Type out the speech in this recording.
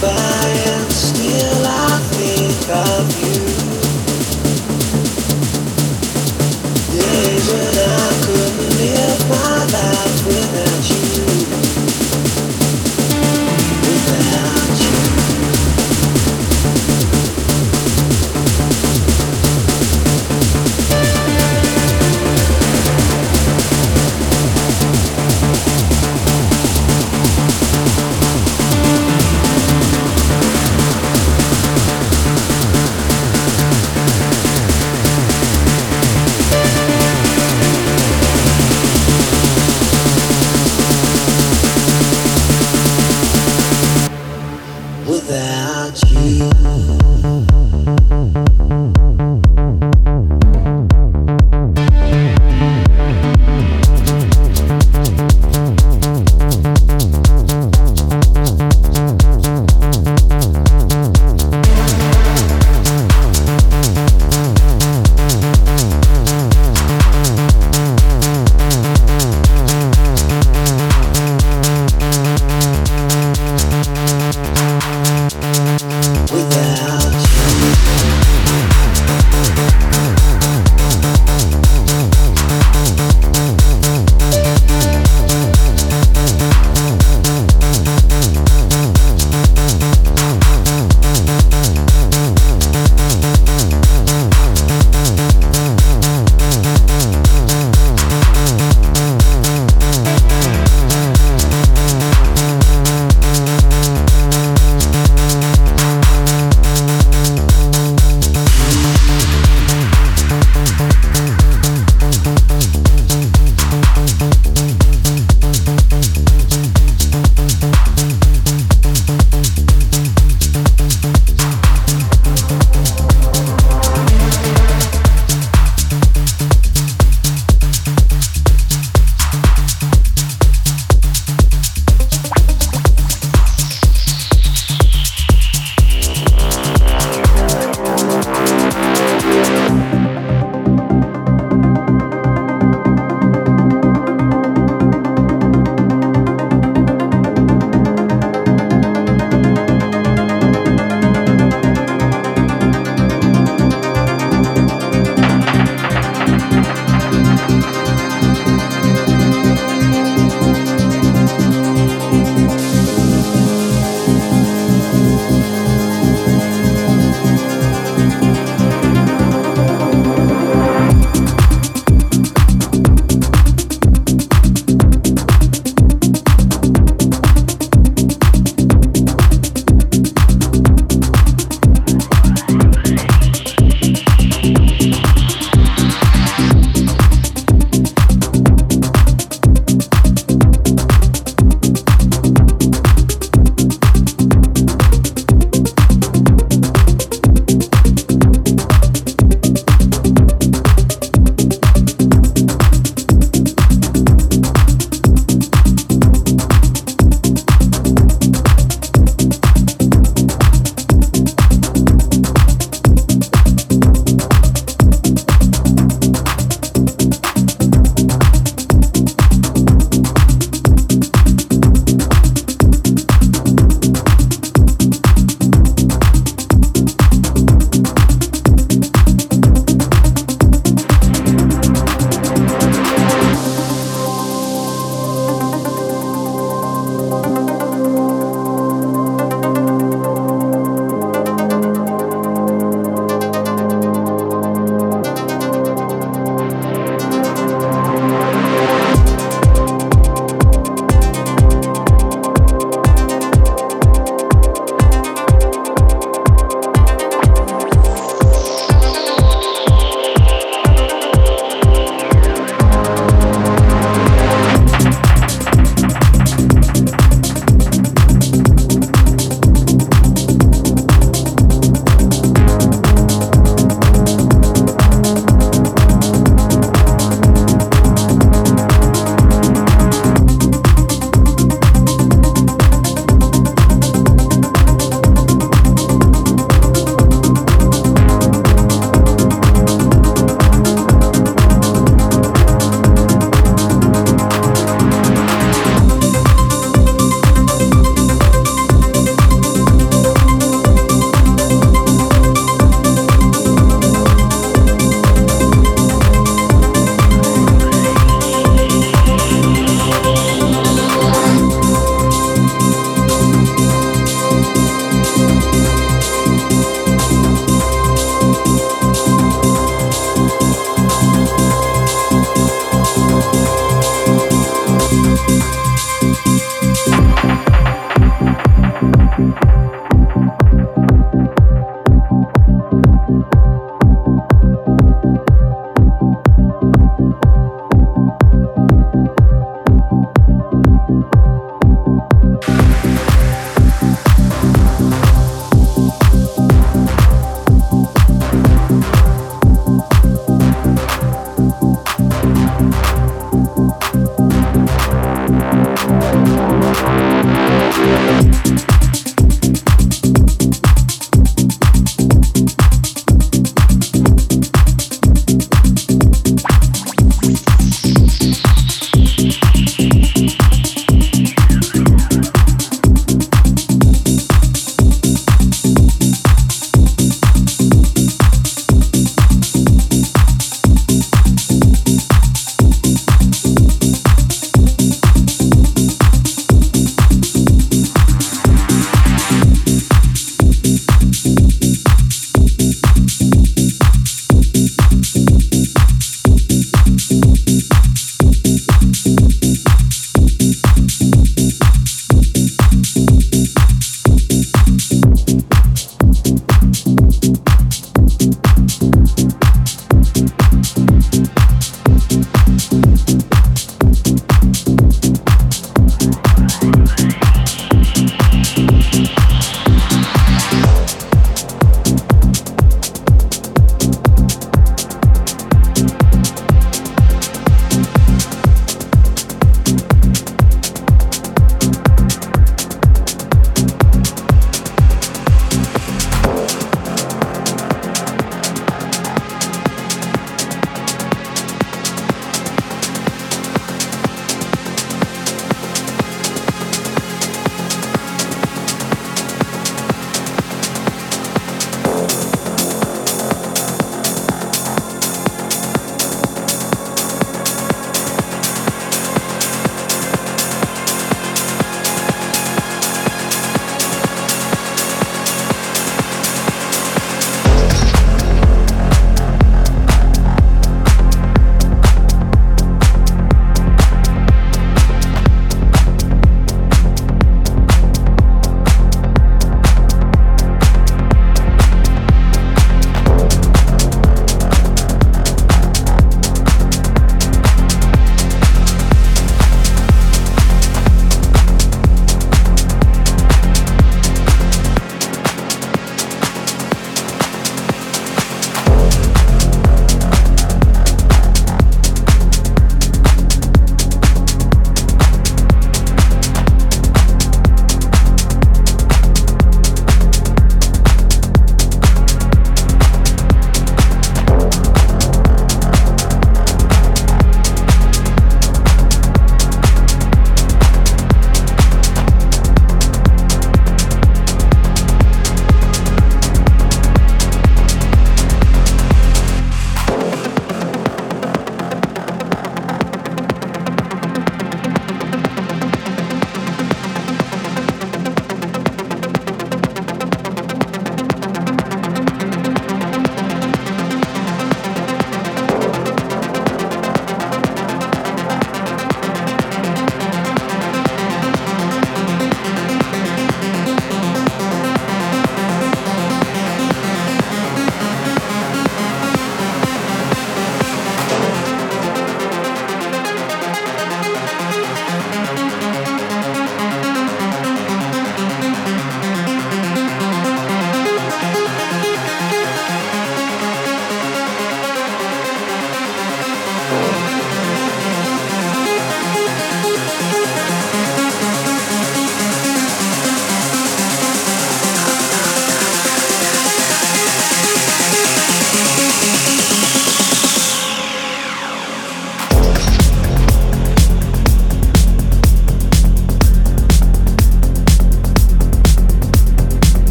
goodbye.